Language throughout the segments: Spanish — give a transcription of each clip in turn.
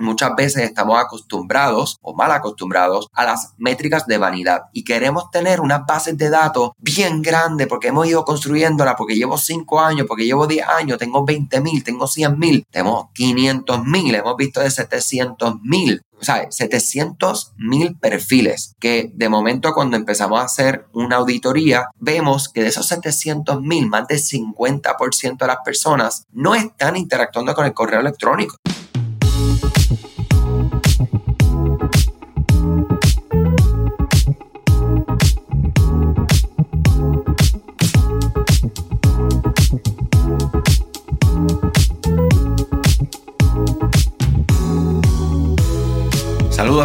muchas veces estamos acostumbrados o mal acostumbrados a las métricas de vanidad y queremos tener unas bases de datos bien grandes porque hemos ido construyéndola, porque llevo 5 años, porque llevo 10 años, tengo 20 mil, tengo 100 mil, tengo 500 mil, hemos visto de 700 mil o sea, 700 mil perfiles que de momento cuando empezamos a hacer una auditoría, vemos que de esos 700 mil, más del 50% de las personas no están interactuando con el correo electrónico.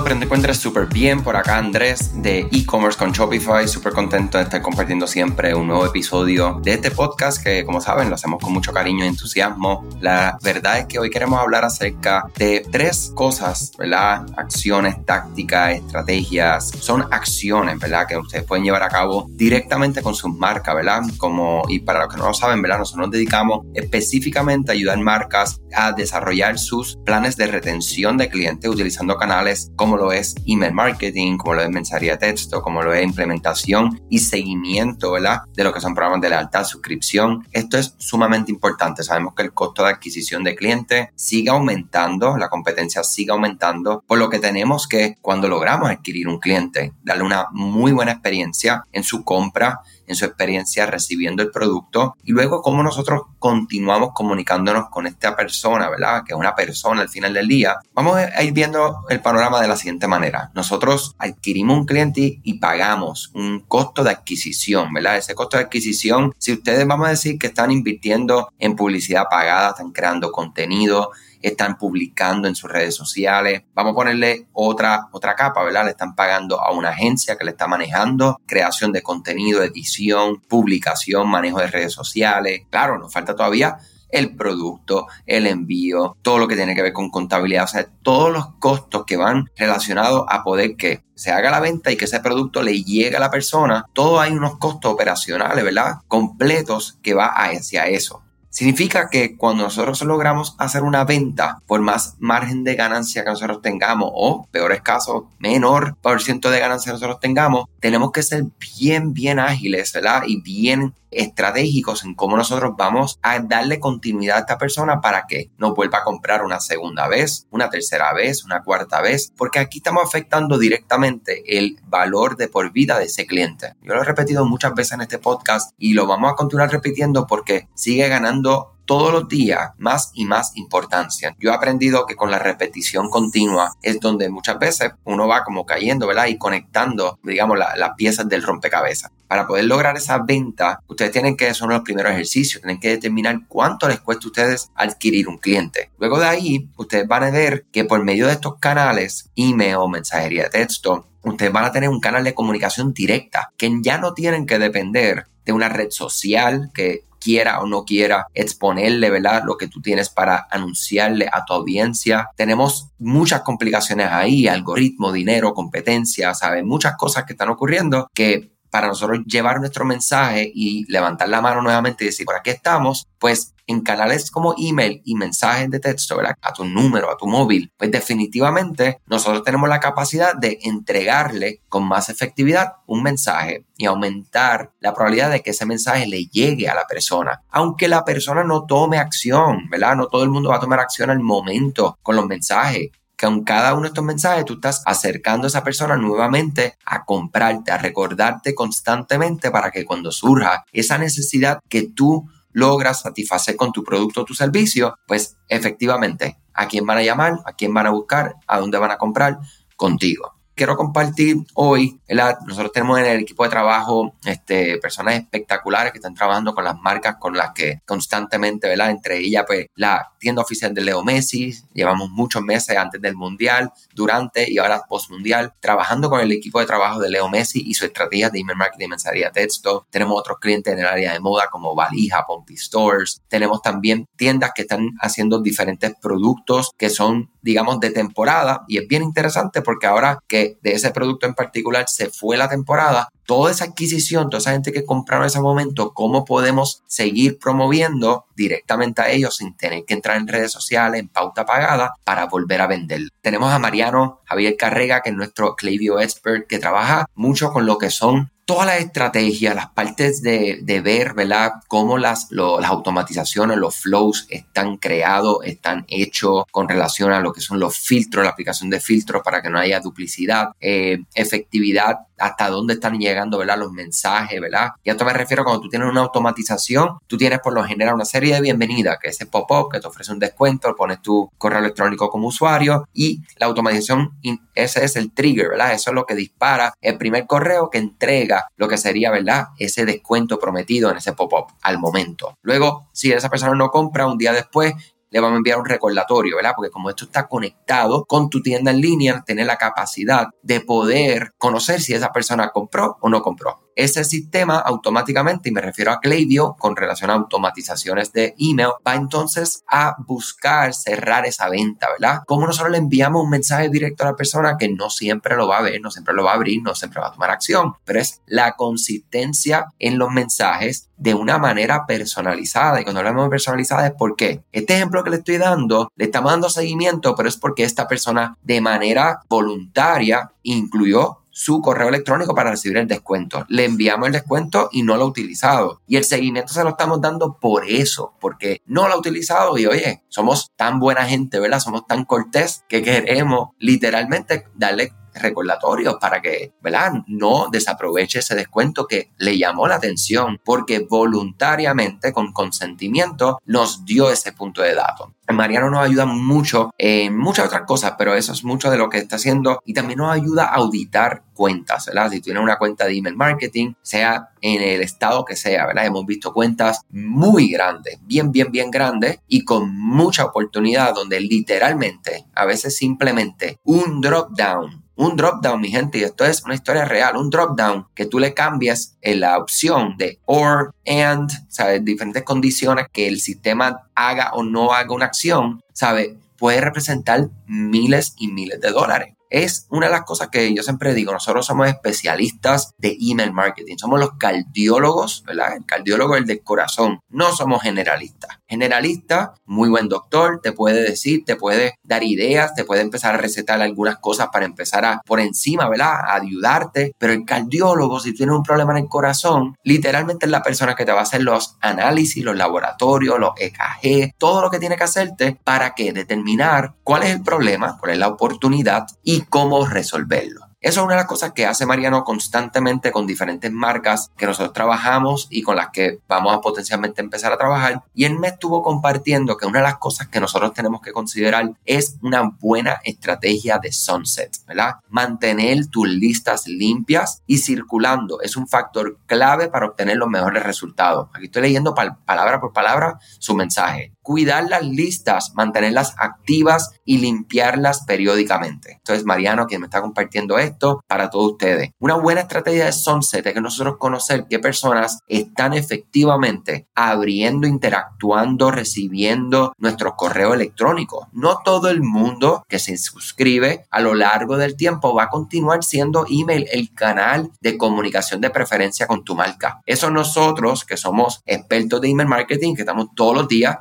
Que te encuentres súper bien. Por acá Andrés de e-commerce con Shopify. Súper contento de estar compartiendo siempre un nuevo episodio de este podcast que, como saben, lo hacemos con mucho cariño y entusiasmo. La verdad es que hoy queremos hablar acerca de tres cosas, ¿verdad? Acciones, tácticas, estrategias. Son acciones, ¿verdad? Que ustedes pueden llevar a cabo directamente con sus marcas, ¿verdad? Como, y para los que no lo saben, ¿verdad? Nosotros nos dedicamos específicamente a ayudar marcas a desarrollar sus planes de retención de clientes utilizando canales como lo es email marketing, como lo es mensajería texto, como lo es implementación y seguimiento, ¿verdad? De lo que son programas de lealtad, suscripción. Esto es sumamente importante. Sabemos que el costo de adquisición de clientes sigue aumentando, la competencia sigue aumentando, por lo que tenemos que, cuando logramos adquirir un cliente, darle una muy buena experiencia en su compra, en su experiencia recibiendo el producto y luego cómo nosotros continuamos comunicándonos con esta persona, ¿verdad? Que es una persona al final del día. Vamos a ir viendo el panorama de la siguiente manera. Nosotros adquirimos un cliente y pagamos un costo de adquisición, ¿verdad? Ese costo de adquisición, si ustedes vamos a decir que están invirtiendo en publicidad pagada, están creando contenido, están publicando en sus redes sociales. Vamos a ponerle otra, otra capa, ¿verdad? Le están pagando a una agencia que le está manejando creación de contenido, edición, publicación, manejo de redes sociales. Claro, nos falta todavía el producto, el envío, todo lo que tiene que ver con contabilidad, o sea, todos los costos que van relacionados a poder que se haga la venta y que ese producto le llegue a la persona, todo hay unos costos operacionales, ¿verdad? Completos que va hacia eso. Significa que cuando nosotros logramos hacer una venta, por más margen de ganancia que nosotros tengamos, o peores casos, menor por ciento de ganancia que nosotros tengamos, tenemos que ser bien, bien ágiles, ¿verdad? Y bien estratégicos en cómo nosotros vamos a darle continuidad a esta persona para que nos vuelva a comprar una segunda vez, una tercera vez, una cuarta vez, porque aquí estamos afectando directamente el valor de por vida de ese cliente. Yo lo he repetido muchas veces en este podcast y lo vamos a continuar repitiendo porque sigue ganando todos los días más y más importancia. Yo he aprendido que con la repetición continua es donde muchas veces uno va como cayendo, ¿verdad? Y conectando, digamos, las piezas del rompecabezas. Para poder lograr esa venta, ustedes tienen que, son los primeros ejercicios, tienen que determinar cuánto les cuesta a ustedes adquirir un cliente. Luego de ahí, ustedes van a ver que por medio de estos canales, email, mensajería de texto, ustedes van a tener un canal de comunicación directa, que ya no tienen que depender de una red social que quiera o no quiera exponerle, ¿verdad? Lo que tú tienes para anunciarle a tu audiencia. Tenemos muchas complicaciones ahí, algoritmo, dinero, competencia, ¿sabes? Muchas cosas que están ocurriendo que para nosotros llevar nuestro mensaje y levantar la mano nuevamente y decir, por aquí estamos, pues en canales como email y mensajes de texto, ¿verdad? A tu número, a tu móvil, pues definitivamente nosotros tenemos la capacidad de entregarle con más efectividad un mensaje y aumentar la probabilidad de que ese mensaje le llegue a la persona. Aunque la persona no tome acción, ¿verdad? No todo el mundo va a tomar acción al momento con los mensajes que con cada uno de estos mensajes tú estás acercando a esa persona nuevamente a comprarte, a recordarte constantemente para que cuando surja esa necesidad que tú logras satisfacer con tu producto o tu servicio, pues efectivamente, ¿a quién van a llamar? ¿A quién van a buscar? ¿A dónde van a comprar? Contigo quiero compartir hoy, nosotros tenemos en el equipo de trabajo este, personas espectaculares que están trabajando con las marcas con las que constantemente, ¿verdad? Entre ellas, pues la tienda oficial de Leo Messi, llevamos muchos meses antes del Mundial, durante y ahora post Mundial, trabajando con el equipo de trabajo de Leo Messi y su estrategia de email marketing y mensajería texto. Tenemos otros clientes en el área de moda como Valija, Pompey Stores. Tenemos también tiendas que están haciendo diferentes productos que son, digamos, de temporada y es bien interesante porque ahora que de, ese producto en particular se fue la temporada, toda esa adquisición, toda esa gente que compraron en ese momento, cómo podemos seguir promoviendo directamente a ellos sin tener que entrar en redes sociales, en pauta pagada, para volver a vender. Tenemos a Mariano Javier Carrega, que es nuestro Klaviyo expert, que trabaja mucho con lo que son todas las estrategias, las partes de, de ver, ¿verdad? Cómo las, las automatizaciones, los flows están creados, están hechos con relación a lo que son los filtros, la aplicación de filtros para que no haya duplicidad, eh, efectividad, hasta dónde están llegando, ¿verdad? Los mensajes, ¿verdad? Y a esto me refiero cuando tú tienes una automatización, tú tienes por lo general una serie de bienvenidas, que es ese pop-up que te ofrece un descuento, pones tu correo electrónico como usuario y la automatización, ese es el trigger, ¿verdad? Eso es lo que dispara el primer correo que entrega lo que sería, ¿verdad? Ese descuento prometido en ese pop-up al momento. Luego, si esa persona no compra, un día después le vamos a enviar un recordatorio, ¿verdad? Porque como esto está conectado con tu tienda en línea, tener la capacidad de poder conocer si esa persona compró o no compró ese sistema automáticamente, y me refiero a Klaviyo con relación a automatizaciones de email, va entonces a buscar cerrar esa venta, ¿verdad? Como nosotros le enviamos un mensaje directo a la persona que no siempre lo va a ver, no siempre lo va a abrir, no siempre va a tomar acción, pero es la consistencia en los mensajes de una manera personalizada. Y cuando hablamos de personalizada es porque este ejemplo que le estoy dando, le estamos dando seguimiento, pero es porque esta persona de manera voluntaria incluyó su correo electrónico para recibir el descuento. Le enviamos el descuento y no lo ha utilizado. Y el seguimiento se lo estamos dando por eso, porque no lo ha utilizado y oye, somos tan buena gente, ¿verdad? Somos tan cortés que queremos literalmente darle recordatorios para que, ¿verdad? No desaproveche ese descuento que le llamó la atención porque voluntariamente, con consentimiento, nos dio ese punto de dato. Mariano nos ayuda mucho en muchas otras cosas, pero eso es mucho de lo que está haciendo y también nos ayuda a auditar cuentas, ¿verdad? Si tienes una cuenta de email marketing, sea en el estado que sea, ¿verdad? Hemos visto cuentas muy grandes, bien, bien, bien grandes y con mucha oportunidad donde literalmente, a veces simplemente un drop down un drop down, mi gente, y esto es una historia real, un drop down que tú le cambias en la opción de or, and, ¿sabes? Diferentes condiciones que el sistema haga o no haga una acción, ¿sabes? Puede representar miles y miles de dólares es una de las cosas que yo siempre digo, nosotros somos especialistas de email marketing, somos los cardiólogos, ¿verdad? El cardiólogo es el del corazón, no somos generalistas. Generalista, muy buen doctor, te puede decir, te puede dar ideas, te puede empezar a recetar algunas cosas para empezar a por encima, ¿verdad? A ayudarte, pero el cardiólogo, si tienes un problema en el corazón, literalmente es la persona que te va a hacer los análisis, los laboratorios, los EKG, todo lo que tiene que hacerte para que determinar cuál es el problema, cuál es la oportunidad y cómo resolverlo. Eso es una de las cosas que hace Mariano constantemente con diferentes marcas que nosotros trabajamos y con las que vamos a potencialmente empezar a trabajar. Y él me estuvo compartiendo que una de las cosas que nosotros tenemos que considerar es una buena estrategia de sunset, ¿verdad? Mantener tus listas limpias y circulando es un factor clave para obtener los mejores resultados. Aquí estoy leyendo palabra por palabra su mensaje cuidar las listas, mantenerlas activas y limpiarlas periódicamente. Entonces, Mariano, quien me está compartiendo esto para todos ustedes. Una buena estrategia de Sunset es que nosotros conocer qué personas están efectivamente abriendo, interactuando, recibiendo nuestro correo electrónico. No todo el mundo que se suscribe a lo largo del tiempo va a continuar siendo email el canal de comunicación de preferencia con tu marca. Eso nosotros, que somos expertos de email marketing, que estamos todos los días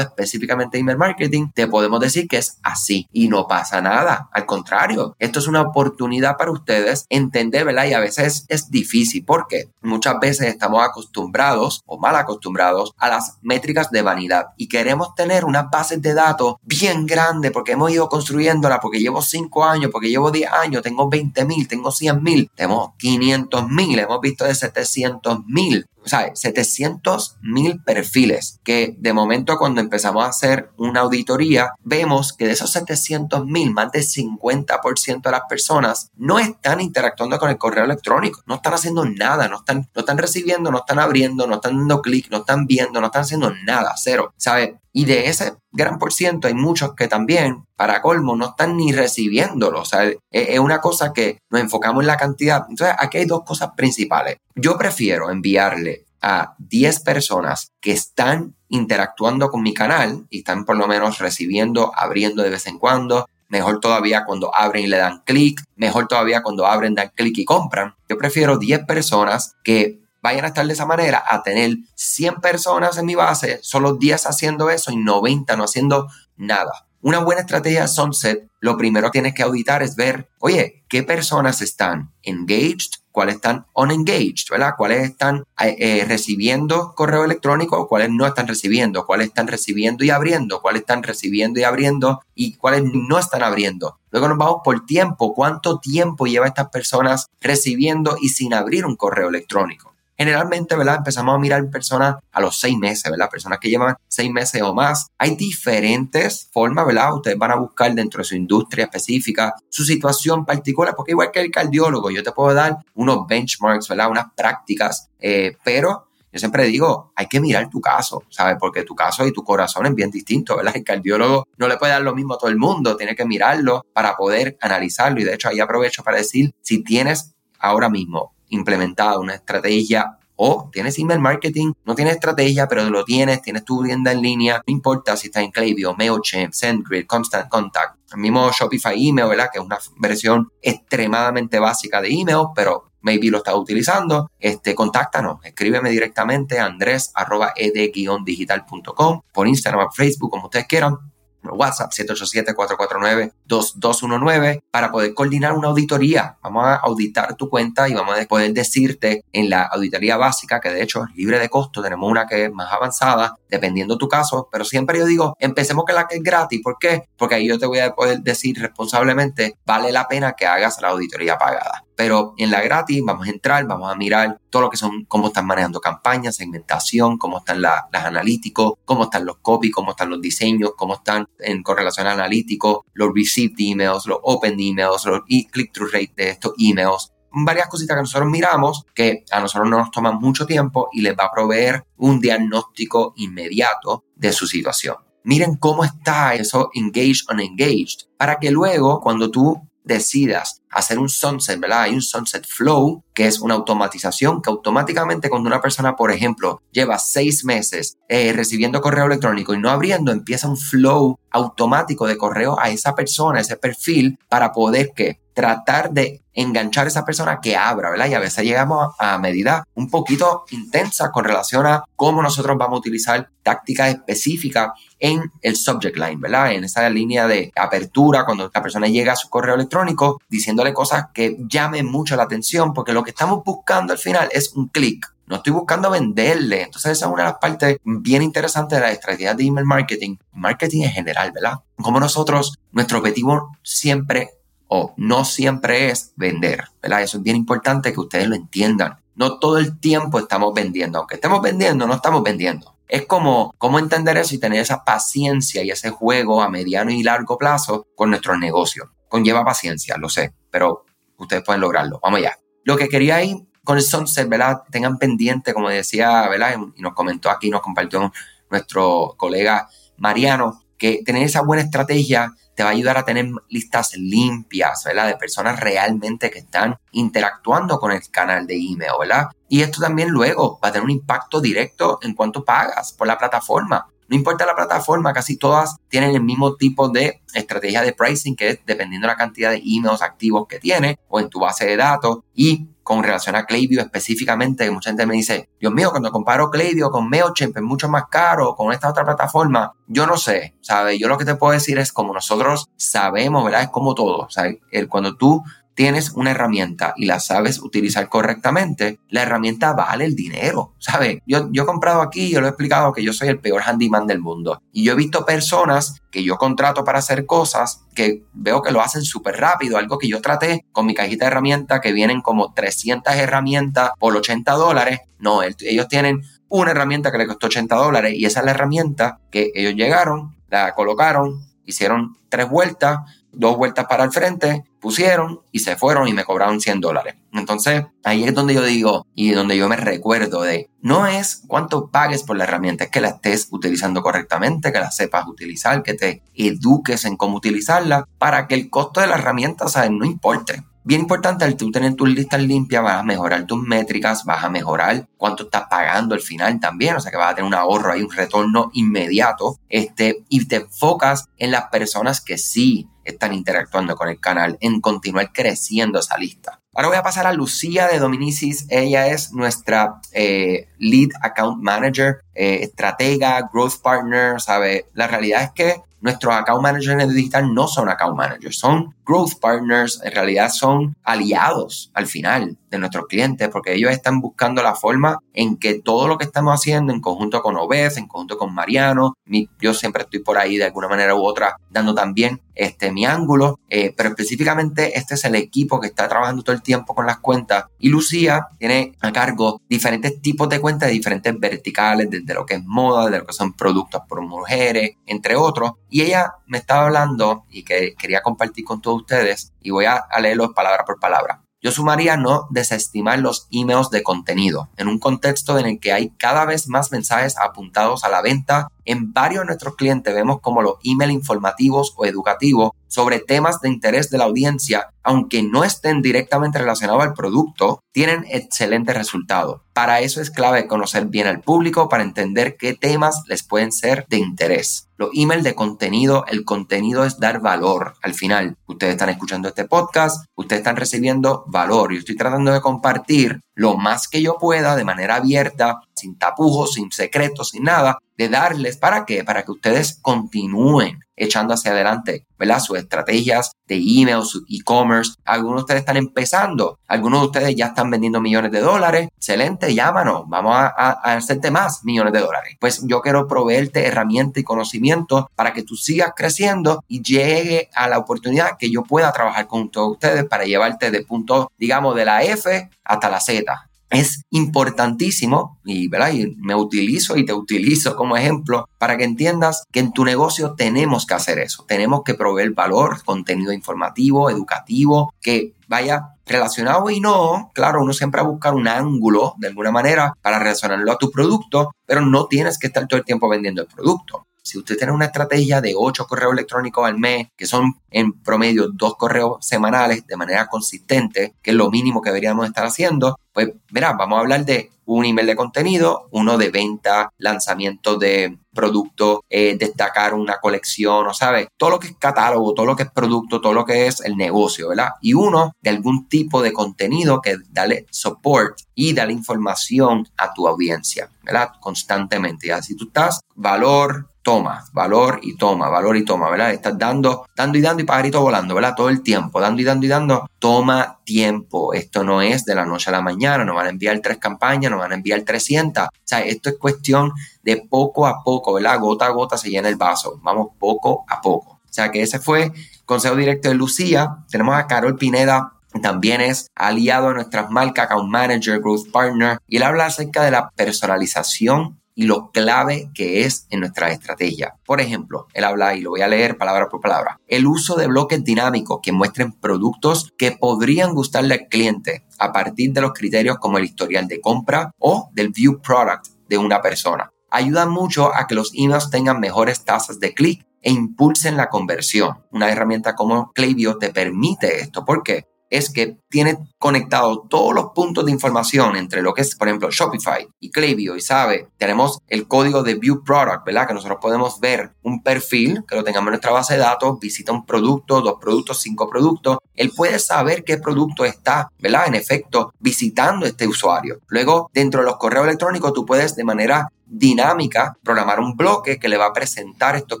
específicamente email marketing, te podemos decir que es así y no pasa nada. Al contrario, esto es una oportunidad para ustedes entender, ¿verdad? Y a veces es difícil porque muchas veces estamos acostumbrados o mal acostumbrados a las métricas de vanidad y queremos tener unas bases de datos bien grandes porque hemos ido construyéndola, porque llevo 5 años, porque llevo 10 años, tengo 20 mil, tengo 100 mil, tenemos 500 mil, hemos visto de 700 mil o sea, 700 mil perfiles que de momento cuando empezamos a hacer una auditoría, vemos que de esos 700 mil, más del 50% de las personas no están interactuando con el correo electrónico, no están haciendo nada, no están, no están recibiendo, no están abriendo, no están dando clic, no están viendo, no están haciendo nada, cero, ¿sabes? Y de ese gran por ciento hay muchos que también, para colmo, no están ni recibiéndolo. O sea, es una cosa que nos enfocamos en la cantidad. Entonces, aquí hay dos cosas principales. Yo prefiero enviarle a 10 personas que están interactuando con mi canal y están por lo menos recibiendo, abriendo de vez en cuando, mejor todavía cuando abren y le dan clic, mejor todavía cuando abren, dan clic y compran. Yo prefiero 10 personas que vayan a estar de esa manera a tener 100 personas en mi base, solo 10 haciendo eso y 90 no haciendo nada. Una buena estrategia Sunset, lo primero que tienes que auditar es ver, oye, ¿qué personas están engaged? ¿Cuáles están unengaged? ¿Verdad? ¿Cuáles están eh, eh, recibiendo correo electrónico? ¿Cuáles no están recibiendo? ¿Cuáles están recibiendo y abriendo? ¿Cuáles están recibiendo y abriendo? ¿Y cuáles no están abriendo? Luego nos vamos por tiempo. ¿Cuánto tiempo lleva estas personas recibiendo y sin abrir un correo electrónico? Generalmente, ¿verdad? Empezamos a mirar personas a los seis meses, ¿verdad? Personas que llevan seis meses o más. Hay diferentes formas, ¿verdad? Ustedes van a buscar dentro de su industria específica su situación particular, porque igual que el cardiólogo, yo te puedo dar unos benchmarks, ¿verdad? Unas prácticas, eh, pero yo siempre digo, hay que mirar tu caso, ¿sabes? Porque tu caso y tu corazón es bien distinto, ¿verdad? El cardiólogo no le puede dar lo mismo a todo el mundo, tiene que mirarlo para poder analizarlo. Y de hecho ahí aprovecho para decir, si tienes ahora mismo implementado una estrategia o tienes email marketing, no tienes estrategia, pero lo tienes, tienes tu tienda en línea, no importa si está en Klaviyo, MailChimp, SendGrid, Constant Contact, el mismo Shopify Email. Que es una versión extremadamente básica de email, pero maybe lo estás utilizando, este, contáctanos, escríbeme directamente a andres.ed-digital.com por Instagram, Facebook, como ustedes quieran WhatsApp 787-449-2219 para poder coordinar una auditoría. Vamos a auditar tu cuenta y vamos a poder decirte en la auditoría básica, que de hecho es libre de costo, tenemos una que es más avanzada, dependiendo tu caso, pero siempre yo digo, empecemos con la que es gratis. ¿Por qué? Porque ahí yo te voy a poder decir responsablemente, vale la pena que hagas la auditoría pagada. Pero en la gratis vamos a entrar, vamos a mirar todo lo que son, cómo están manejando campañas, segmentación, cómo están las analíticos, cómo están los copy, cómo están los diseños, cómo están en correlación analítico, los received emails, los open emails, los click-through rate de estos emails varias cositas que nosotros miramos que a nosotros no nos toman mucho tiempo y les va a proveer un diagnóstico inmediato de su situación. Miren cómo está eso engaged unengaged para que luego cuando tú decidas hacer un sunset, ¿verdad? Hay un sunset flow, que es una automatización que automáticamente cuando una persona, por ejemplo, lleva seis meses eh, recibiendo correo electrónico y no abriendo, empieza un flow automático de correo a esa persona, ese perfil, para poder que tratar de enganchar a esa persona que abra, ¿verdad? Y a veces llegamos a medida un poquito intensa con relación a cómo nosotros vamos a utilizar tácticas específicas en el subject line, ¿verdad? En esa línea de apertura, cuando la persona llega a su correo electrónico diciéndole cosas que llamen mucho la atención, porque lo que estamos buscando al final es un clic. No estoy buscando venderle. Entonces, esa es una de las partes bien interesantes de la estrategia de email marketing, marketing en general, ¿verdad? Como nosotros, nuestro objetivo siempre o no siempre es vender, ¿verdad? Eso es bien importante que ustedes lo entiendan. No todo el tiempo estamos vendiendo. Aunque estemos vendiendo, no estamos vendiendo. Es como cómo entender eso y tener esa paciencia y ese juego a mediano y largo plazo con nuestros negocios. Conlleva paciencia, lo sé, pero ustedes pueden lograrlo. Vamos allá. Lo que quería ir con el sunset, ¿verdad? Tengan pendiente, como decía, ¿verdad? Y nos comentó aquí, nos compartió nuestro colega Mariano, que tener esa buena estrategia te va a ayudar a tener listas limpias, ¿verdad? De personas realmente que están interactuando con el canal de email, ¿verdad? Y esto también luego va a tener un impacto directo en cuánto pagas por la plataforma. No importa la plataforma, casi todas tienen el mismo tipo de estrategia de pricing, que es dependiendo de la cantidad de emails activos que tiene o en tu base de datos. Y con relación a Klaviyo específicamente, mucha gente me dice, Dios mío, cuando comparo Klaviyo con MailChimp es mucho más caro, con esta otra plataforma, yo no sé, ¿sabes? Yo lo que te puedo decir es como nosotros sabemos, ¿verdad? Es como todo, ¿sabes? El, cuando tú tienes una herramienta y la sabes utilizar correctamente, la herramienta vale el dinero, ¿sabes? Yo, he comprado aquí, yo lo he explicado que yo soy el peor handyman del mundo. Y yo he visto personas que yo contrato para hacer cosas que veo que lo hacen súper rápido, algo que yo traté con mi cajita de herramientas que vienen como 300 herramientas por 80 dólares. No, ellos tienen una herramienta que le costó 80 dólares y esa es la herramienta que ellos llegaron, la colocaron, hicieron tres vueltas, dos vueltas para el frente, pusieron y se fueron y me cobraron 100 dólares. Entonces, ahí es donde yo digo y donde yo me recuerdo de, no es cuánto pagues por la herramienta, es que la estés utilizando correctamente, que la sepas utilizar, que te eduques en cómo utilizarla para que el costo de la herramienta, ¿sabes? No importe. Bien importante, al tú tener tus listas limpias, vas a mejorar tus métricas, vas a mejorar cuánto estás pagando al final también, o sea que vas a tener un ahorro ahí, un retorno inmediato, este, y te enfocas en las personas que sí están interactuando con el canal, en continuar creciendo esa lista. Ahora voy a pasar a Lucía de Dominicis. Ella es nuestra eh, lead account manager, eh, estratega, growth partner, ¿sabe? La realidad es que nuestros account managers en el digital no son account managers, son growth partners, en realidad son aliados al final de nuestros clientes porque ellos están buscando la forma en que todo lo que estamos haciendo en conjunto con Obed, en conjunto con Mariano, yo siempre estoy por ahí de alguna manera u otra dando también este, mi ángulo, eh, pero específicamente este es el equipo que está trabajando todo el tiempo con las cuentas y Lucía tiene a cargo diferentes tipos de cuentas de diferentes verticales, desde lo que es moda, de lo que son productos por mujeres, entre otros, y ella me estaba hablando y que quería compartir con todos ustedes y voy a, leerlos palabra por palabra. Yo sumaría no desestimar los emails de contenido en un contexto en el que hay cada vez más mensajes apuntados a la venta. En varios de nuestros clientes vemos como los emails informativos o educativos sobre temas de interés de la audiencia, aunque no estén directamente relacionados al producto, tienen excelentes resultados. Para eso es clave conocer bien al público para entender qué temas les pueden ser de interés. Los emails de contenido, el contenido es dar valor. Al final, ustedes están escuchando este podcast, ustedes están recibiendo valor. Yo estoy tratando de compartir lo más que yo pueda de manera abierta, sin tapujos, sin secretos, sin nada, de darles para qué, para que ustedes continúen echando hacia adelante, ¿verdad? Sus estrategias de email, su e-commerce. Algunos de ustedes están empezando, algunos de ustedes ya están vendiendo millones de dólares. Excelente, llámanos, vamos a, a hacerte más millones de dólares. Pues yo quiero proveerte herramientas y conocimientos para que tú sigas creciendo y llegue a la oportunidad que yo pueda trabajar con todos ustedes para llevarte de punto, digamos, de la F hasta la Z es importantísimo y, ¿verdad? y me utilizo y te utilizo como ejemplo para que entiendas que en tu negocio tenemos que hacer eso. Tenemos que proveer valor, contenido informativo, educativo, que vaya relacionado y no, claro, uno siempre va a buscar un ángulo de alguna manera para relacionarlo a tu producto, pero no tienes que estar todo el tiempo vendiendo el producto. Si usted tiene una estrategia de 8 correos electrónicos al mes, que son en promedio dos correos semanales de manera consistente, que es lo mínimo que deberíamos estar haciendo, pues verá, vamos a hablar de un email de contenido, uno de venta, lanzamiento de producto, eh, destacar una colección, o sabes, todo lo que es catálogo, todo lo que es producto, todo lo que es el negocio, ¿verdad? Y uno de algún tipo de contenido que dale support y dale información a tu audiencia, ¿verdad? Constantemente. Así tú estás, valor, toma, valor y toma, valor y toma, ¿verdad? Estás dando, dando y dando y pajarito volando, ¿verdad? Todo el tiempo, dando y dando y dando, toma tiempo. Esto no es de la noche a la mañana, nos van a enviar tres campañas, nos van a enviar 300. O sea, esto es cuestión de poco a poco, ¿verdad? Gota a gota se llena el vaso, vamos poco a poco. O sea, que ese fue consejo directo de Lucía. Tenemos a Carol Pineda, también es aliado a nuestras marcas, account manager, growth partner, y él habla acerca de la personalización y lo clave que es en nuestra estrategia. Por ejemplo, él habla, y lo voy a leer palabra por palabra, el uso de bloques dinámicos que muestren productos que podrían gustarle al cliente a partir de los criterios como el historial de compra o del view product de una persona. Ayuda mucho a que los emails tengan mejores tasas de clic e impulsen la conversión. Una herramienta como Klaviyo te permite esto. ¿Por qué? Es que tiene conectado todos los puntos de información entre lo que es, por ejemplo, Shopify y Klaviyo y sabe, tenemos el código de View Product, ¿verdad? Que nosotros podemos ver un perfil, que lo tengamos en nuestra base de datos, visita un producto, dos productos, cinco productos, él puede saber qué producto está, ¿verdad? En efecto, visitando este usuario. Luego, dentro de los correos electrónicos, tú puedes de manera dinámica, programar un bloque que le va a presentar estos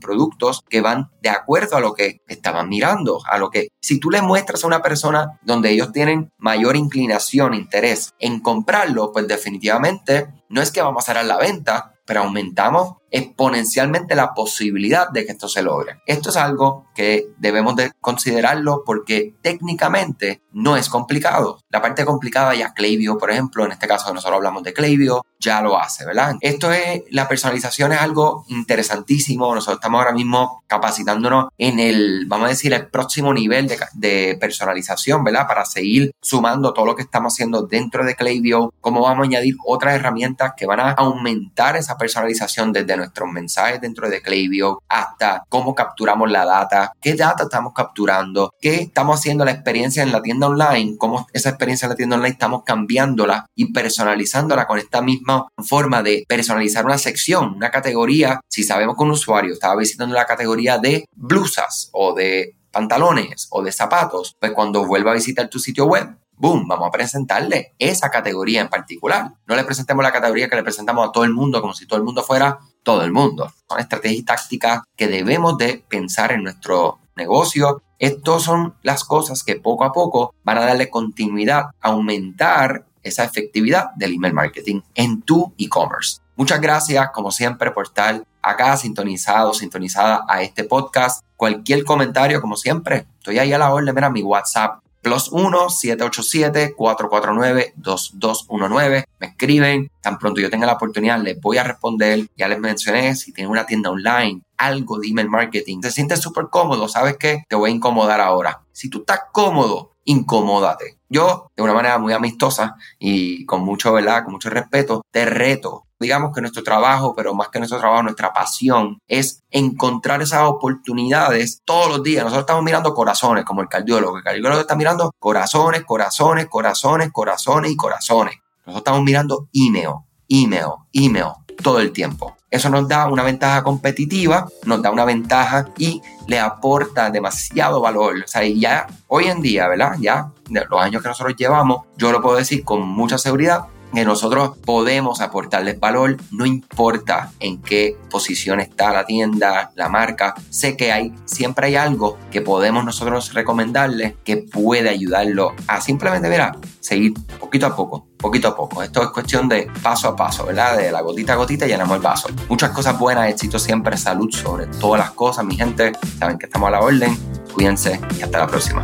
productos que van de acuerdo a lo que estaban mirando, a lo que si tú le muestras a una persona donde ellos tienen mayor inclinación, interés en comprarlo, pues definitivamente no es que vamos a hacer la venta, pero aumentamos exponencialmente la posibilidad de que esto se logre. Esto es algo que debemos de considerarlo porque técnicamente no es complicado. La parte complicada ya Klaviyo, por ejemplo, en este caso nosotros hablamos de Klaviyo, ya lo hace, ¿verdad? Esto es, la personalización es algo interesantísimo. Nosotros estamos ahora mismo capacitándonos en el, vamos a decir, el próximo nivel de, de personalización, ¿verdad? Para seguir sumando todo lo que estamos haciendo dentro de Klaviyo, cómo vamos a añadir otras herramientas que van a aumentar esa personalización desde nuestros mensajes dentro de Klaviyo hasta cómo capturamos la data, qué data estamos capturando, qué estamos haciendo la experiencia en la tienda online, cómo esa experiencia en la tienda online estamos cambiándola y personalizándola con esta misma forma de personalizar una sección, una categoría. Si sabemos que un usuario estaba visitando la categoría de blusas o de pantalones o de zapatos, pues cuando vuelva a visitar tu sitio web, boom, vamos a presentarle esa categoría en particular. No le presentemos la categoría que le presentamos a todo el mundo como si todo el mundo fuera todo el mundo. Son estrategias y tácticas que debemos de pensar en nuestro negocio. Estas son las cosas que poco a poco van a darle continuidad, aumentar esa efectividad del email marketing en tu e-commerce. Muchas gracias, como siempre, por estar acá sintonizado, sintonizada a este podcast. Cualquier comentario, como siempre, estoy ahí a la orden. Mira mi WhatsApp plus 1-787-449-2219. Me escriben, tan pronto yo tenga la oportunidad les voy a responder. Ya les mencioné, si tienen una tienda online, algo de email marketing, te sientes súper cómodo, ¿sabes qué? Te voy a incomodar ahora. Si tú estás cómodo, incomódate. Yo, de una manera muy amistosa y con mucho, ¿verdad? Con mucho respeto, te reto digamos que nuestro trabajo, pero más que nuestro trabajo, nuestra pasión es encontrar esas oportunidades todos los días. Nosotros estamos mirando corazones, como el cardiólogo. El cardiólogo está mirando corazones, corazones, corazones, corazones y corazones. Nosotros estamos mirando email, email, email todo el tiempo. Eso nos da una ventaja competitiva, nos da una ventaja y le aporta demasiado valor. O sea, ya hoy en día, ¿verdad? Ya de los años que nosotros llevamos, yo lo puedo decir con mucha seguridad, que nosotros podemos aportarles valor, no importa en qué posición está la tienda, la marca, sé que hay, siempre hay algo que podemos nosotros recomendarles que puede ayudarlo a simplemente, mira, seguir poquito a poco, poquito a poco. Esto es cuestión de paso a paso, ¿verdad? De la gotita a gotita llenamos el vaso. Muchas cosas buenas, éxito siempre, salud sobre todas las cosas, mi gente. Saben que estamos a la orden. Cuídense y hasta la próxima.